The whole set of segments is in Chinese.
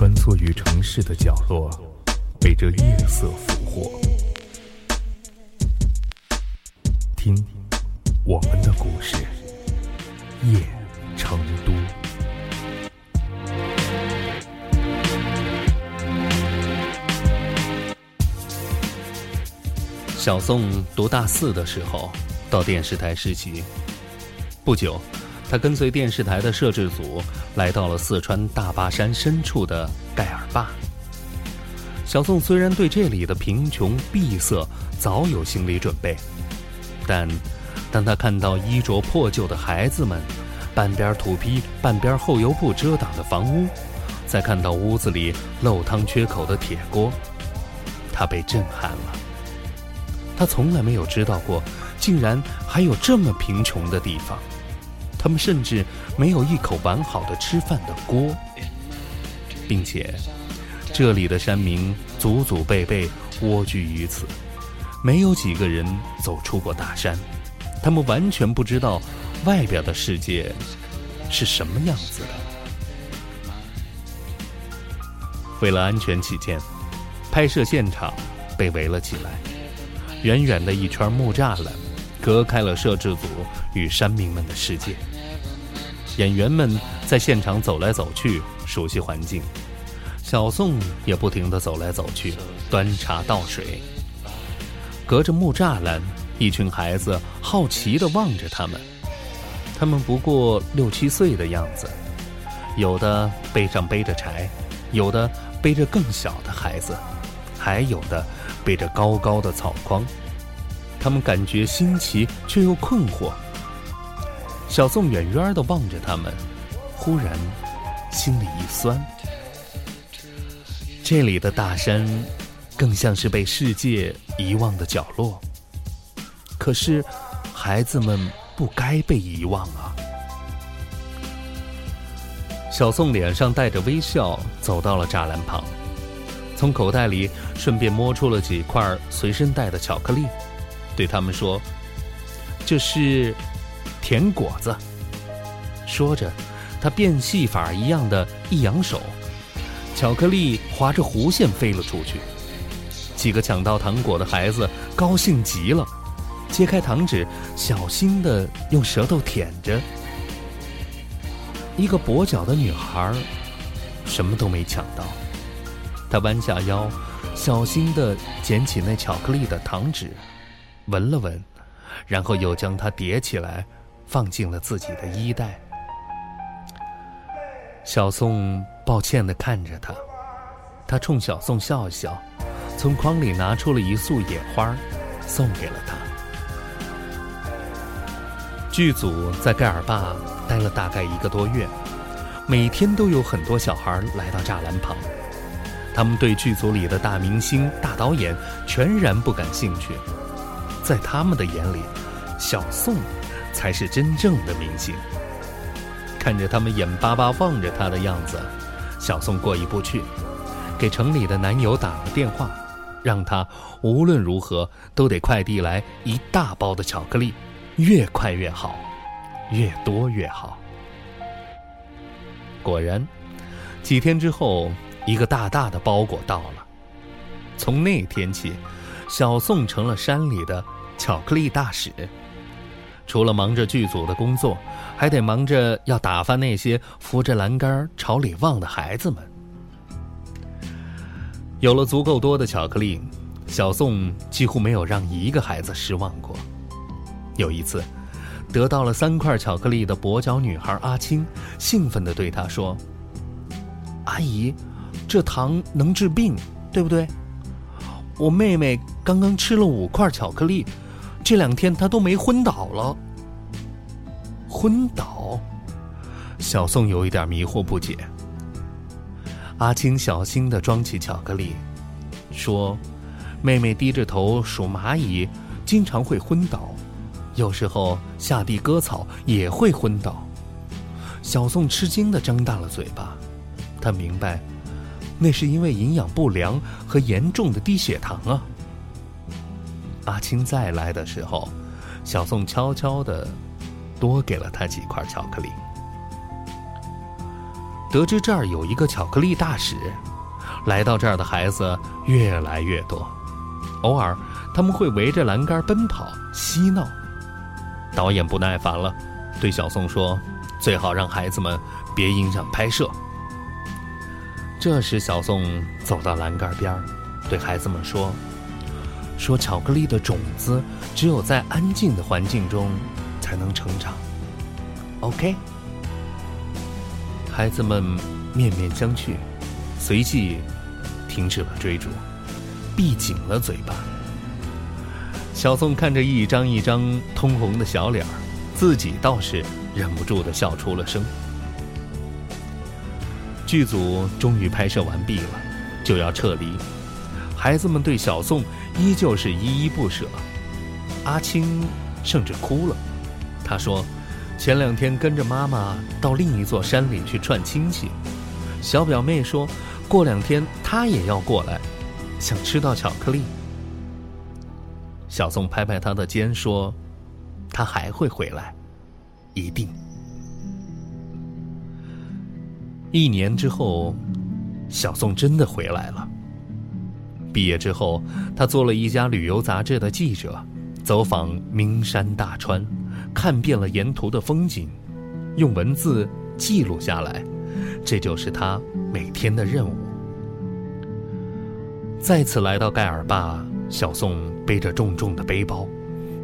穿梭于城市的角落，被这夜色俘获。听，我们的故事，夜成都。小宋读大四的时候，到电视台实习。不久，他跟随电视台的摄制组来到了四川大巴山深处的盖尔坝。小宋虽然对这里的贫穷闭塞早有心理准备，但当他看到衣着破旧的孩子们，半边土坯、半边厚油布遮挡的房屋，再看到屋子里漏汤缺口的铁锅，他被震撼了。他从来没有知道过，竟然还有这么贫穷的地方。他们甚至没有一口完好的吃饭的锅，并且这里的山民祖祖辈辈蜗居于此，没有几个人走出过大山。他们完全不知道外边的世界是什么样子的。为了安全起见，拍摄现场被围了起来。远远的一圈木栅栏，隔开了摄制组与山民们的世界。演员们在现场走来走去，熟悉环境。小宋也不停地走来走去，端茶倒水。隔着木栅栏，一群孩子好奇地望着他们。他们不过六七岁的样子，有的背上背着柴，有的背着更小的孩子，还有的。背着高高的草筐，他们感觉新奇却又困惑。小宋远远的望着他们，忽然心里一酸。这里的大山，更像是被世界遗忘的角落。可是，孩子们不该被遗忘啊！小宋脸上带着微笑，走到了栅栏旁。从口袋里顺便摸出了几块随身带的巧克力，对他们说：“这是甜果子。”说着，他变戏法一样的一扬手，巧克力划着弧线飞了出去。几个抢到糖果的孩子高兴极了，揭开糖纸，小心的用舌头舔着。一个跛脚的女孩，什么都没抢到。他弯下腰，小心的捡起那巧克力的糖纸，闻了闻，然后又将它叠起来，放进了自己的衣袋。小宋抱歉地看着他，他冲小宋笑一笑，从筐里拿出了一束野花，送给了他。剧组在盖尔坝待了大概一个多月，每天都有很多小孩来到栅栏旁。他们对剧组里的大明星、大导演全然不感兴趣，在他们的眼里，小宋才是真正的明星。看着他们眼巴巴望着他的样子，小宋过意不去，给城里的男友打了电话，让他无论如何都得快递来一大包的巧克力，越快越好，越多越好。果然，几天之后。一个大大的包裹到了。从那天起，小宋成了山里的巧克力大使。除了忙着剧组的工作，还得忙着要打发那些扶着栏杆朝里望的孩子们。有了足够多的巧克力，小宋几乎没有让一个孩子失望过。有一次，得到了三块巧克力的跛脚女孩阿青，兴奋地对他说：“阿姨。”这糖能治病，对不对？我妹妹刚刚吃了五块巧克力，这两天他都没昏倒了。昏倒？小宋有一点迷惑不解。阿青小心的装起巧克力，说：“妹妹低着头数蚂蚁，经常会昏倒，有时候下地割草也会昏倒。”小宋吃惊的张大了嘴巴，他明白。那是因为营养不良和严重的低血糖啊！阿青再来的时候，小宋悄悄的多给了他几块巧克力。得知这儿有一个巧克力大使，来到这儿的孩子越来越多。偶尔，他们会围着栏杆奔跑嬉闹。导演不耐烦了，对小宋说：“最好让孩子们别影响拍摄。”这时，小宋走到栏杆边，对孩子们说：“说巧克力的种子只有在安静的环境中才能成长。”OK。孩子们面面相觑，随即停止了追逐，闭紧了嘴巴。小宋看着一张一张通红的小脸儿，自己倒是忍不住的笑出了声。剧组终于拍摄完毕了，就要撤离。孩子们对小宋依旧是依依不舍。阿青甚至哭了，他说。前两天跟着妈妈到另一座山里去串亲戚，小表妹说，过两天她也要过来，想吃到巧克力。小宋拍拍他的肩说：“他还会回来，一定。”一年之后，小宋真的回来了。毕业之后，他做了一家旅游杂志的记者，走访名山大川。看遍了沿途的风景，用文字记录下来，这就是他每天的任务。再次来到盖尔坝，小宋背着重重的背包，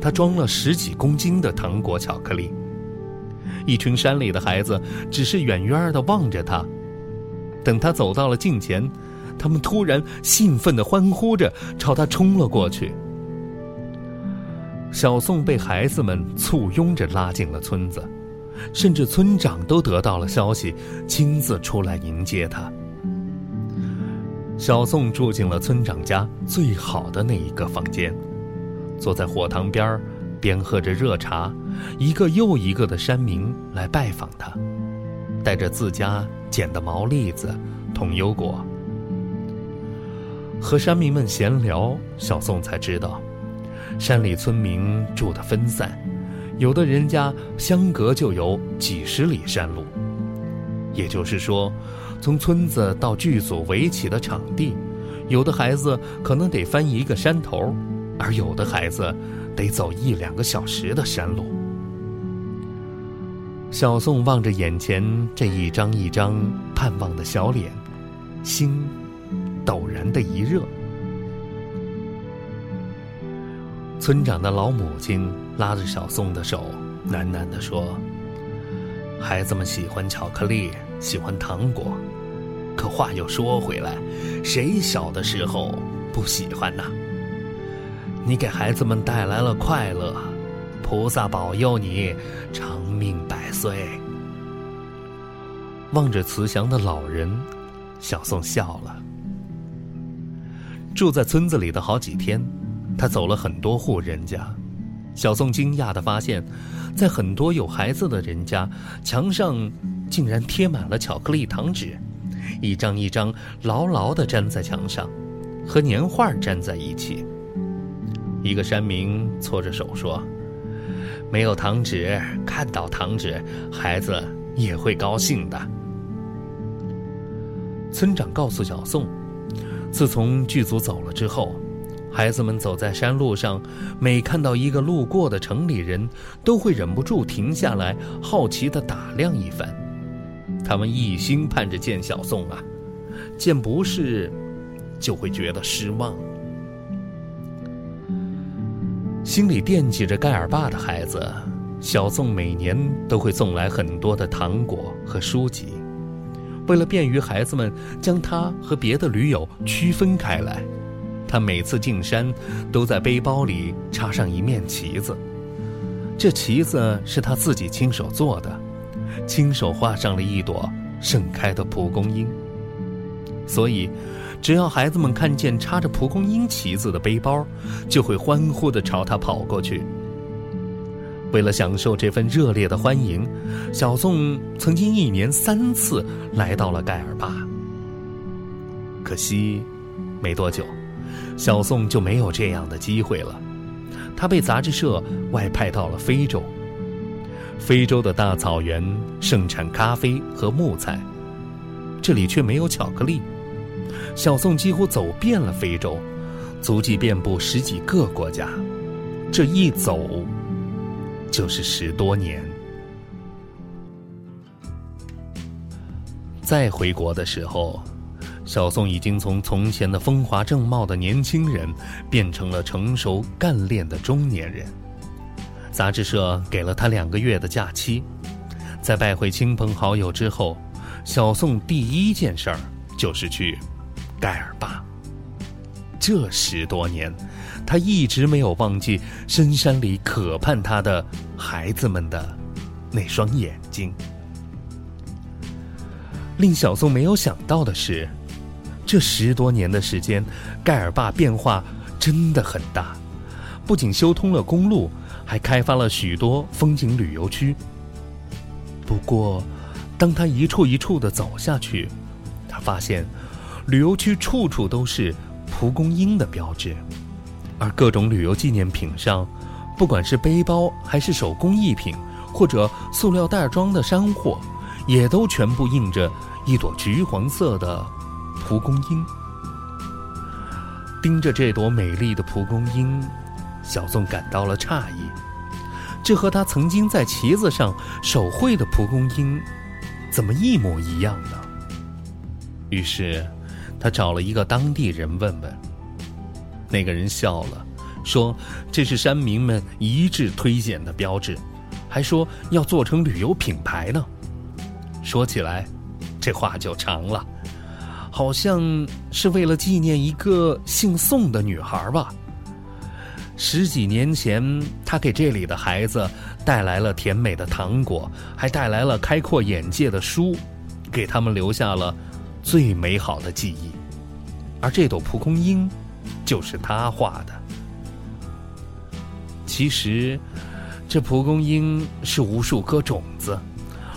他装了十几公斤的糖果巧克力。一群山里的孩子只是远远的望着他，等他走到了近前，他们突然兴奋的欢呼着朝他冲了过去。小宋被孩子们簇拥着拉进了村子，甚至村长都得到了消息，亲自出来迎接他。小宋住进了村长家最好的那一个房间，坐在火塘边儿，边喝着热茶。一个又一个的山民来拜访他，带着自家捡的毛栗子、铜优果。和山民们闲聊，小宋才知道。山里村民住得分散，有的人家相隔就有几十里山路。也就是说，从村子到剧组围起的场地，有的孩子可能得翻一个山头，而有的孩子得走一两个小时的山路。小宋望着眼前这一张一张盼望的小脸，心陡然的一热。村长的老母亲拉着小宋的手，喃喃地说：“孩子们喜欢巧克力，喜欢糖果。可话又说回来，谁小的时候不喜欢呢？你给孩子们带来了快乐，菩萨保佑你长命百岁。”望着慈祥的老人，小宋笑了。住在村子里的好几天。他走了很多户人家，小宋惊讶地发现，在很多有孩子的人家，墙上竟然贴满了巧克力糖纸，一张一张牢牢地粘在墙上，和年画粘在一起。一个山民搓着手说：“没有糖纸，看到糖纸，孩子也会高兴的。”村长告诉小宋，自从剧组走了之后。孩子们走在山路上，每看到一个路过的城里人，都会忍不住停下来，好奇地打量一番。他们一心盼着见小宋啊，见不是，就会觉得失望。心里惦记着盖尔爸的孩子，小宋每年都会送来很多的糖果和书籍，为了便于孩子们将他和别的驴友区分开来。他每次进山，都在背包里插上一面旗子。这旗子是他自己亲手做的，亲手画上了一朵盛开的蒲公英。所以，只要孩子们看见插着蒲公英旗子的背包，就会欢呼地朝他跑过去。为了享受这份热烈的欢迎，小宋曾经一年三次来到了盖尔巴。可惜，没多久。小宋就没有这样的机会了，他被杂志社外派到了非洲。非洲的大草原盛产咖啡和木材，这里却没有巧克力。小宋几乎走遍了非洲，足迹遍布十几个国家，这一走就是十多年。再回国的时候，小宋已经从从前的风华正茂的年轻人，变成了成熟干练的中年人。杂志社给了他两个月的假期，在拜会亲朋好友之后，小宋第一件事儿就是去。盖尔坝。这十多年，他一直没有忘记深山里渴盼他的孩子们的那双眼睛。令小宋没有想到的是，这十多年的时间，盖尔坝变化真的很大。不仅修通了公路，还开发了许多风景旅游区。不过，当他一处一处的走下去，他发现。旅游区处处都是蒲公英的标志，而各种旅游纪念品上，不管是背包还是手工艺品，或者塑料袋装的山货，也都全部印着一朵橘黄色的蒲公英。盯着这朵美丽的蒲公英，小宋感到了诧异，这和他曾经在旗子上手绘的蒲公英，怎么一模一样呢？于是。他找了一个当地人问问，那个人笑了，说：“这是山民们一致推荐的标志，还说要做成旅游品牌呢。”说起来，这话就长了，好像是为了纪念一个姓宋的女孩吧。十几年前，他给这里的孩子带来了甜美的糖果，还带来了开阔眼界的书，给他们留下了。最美好的记忆，而这朵蒲公英，就是他画的。其实，这蒲公英是无数颗种子，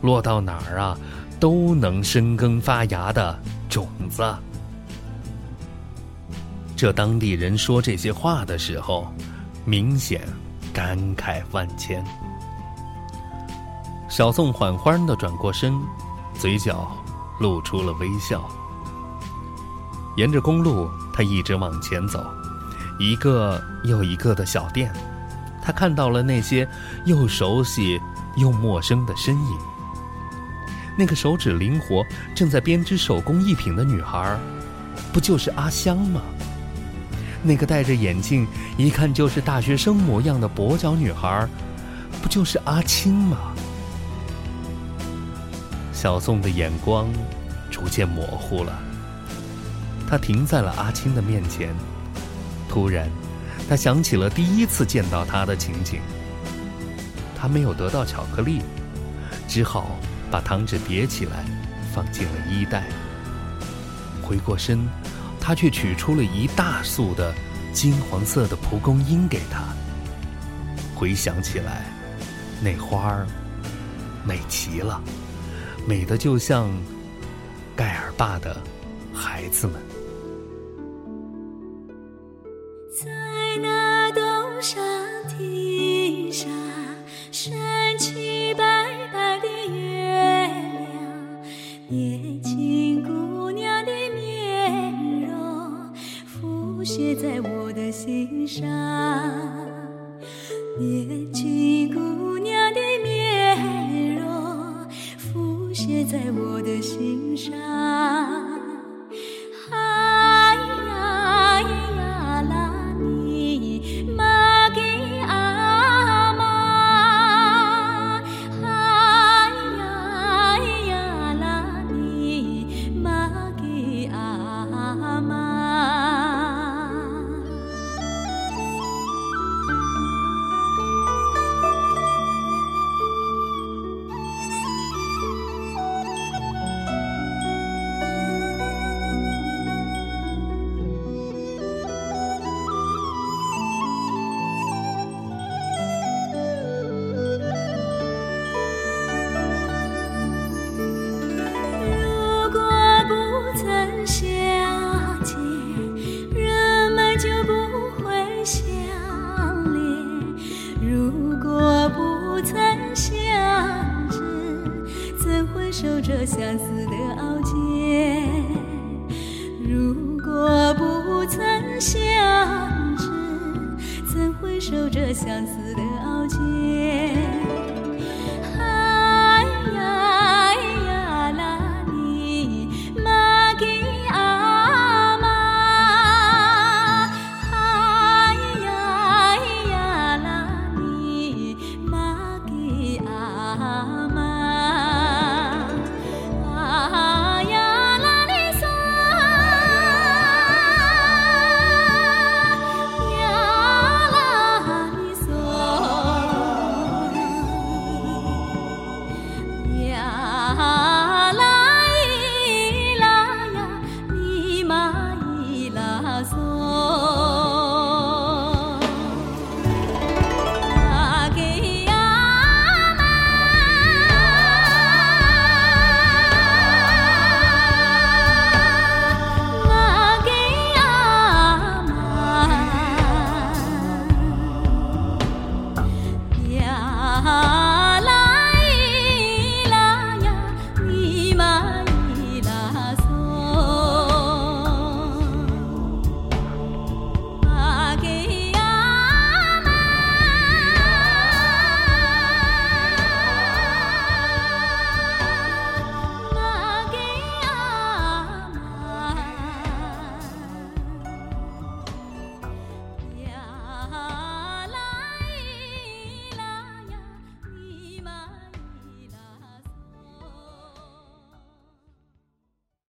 落到哪儿啊，都能生根发芽的种子。这当地人说这些话的时候，明显感慨万千。小宋缓缓的转过身，嘴角。露出了微笑。沿着公路，他一直往前走，一个又一个的小店，他看到了那些又熟悉又陌生的身影。那个手指灵活、正在编织手工艺品的女孩，不就是阿香吗？那个戴着眼镜、一看就是大学生模样的跛脚女孩，不就是阿青吗？小宋的眼光逐渐模糊了，他停在了阿青的面前。突然，他想起了第一次见到他的情景。他没有得到巧克力，只好把糖纸叠起来，放进了衣袋。回过身，他却取出了一大束的金黄色的蒲公英给他。回想起来，那花儿美极了。美的就像盖尔爸的孩子们，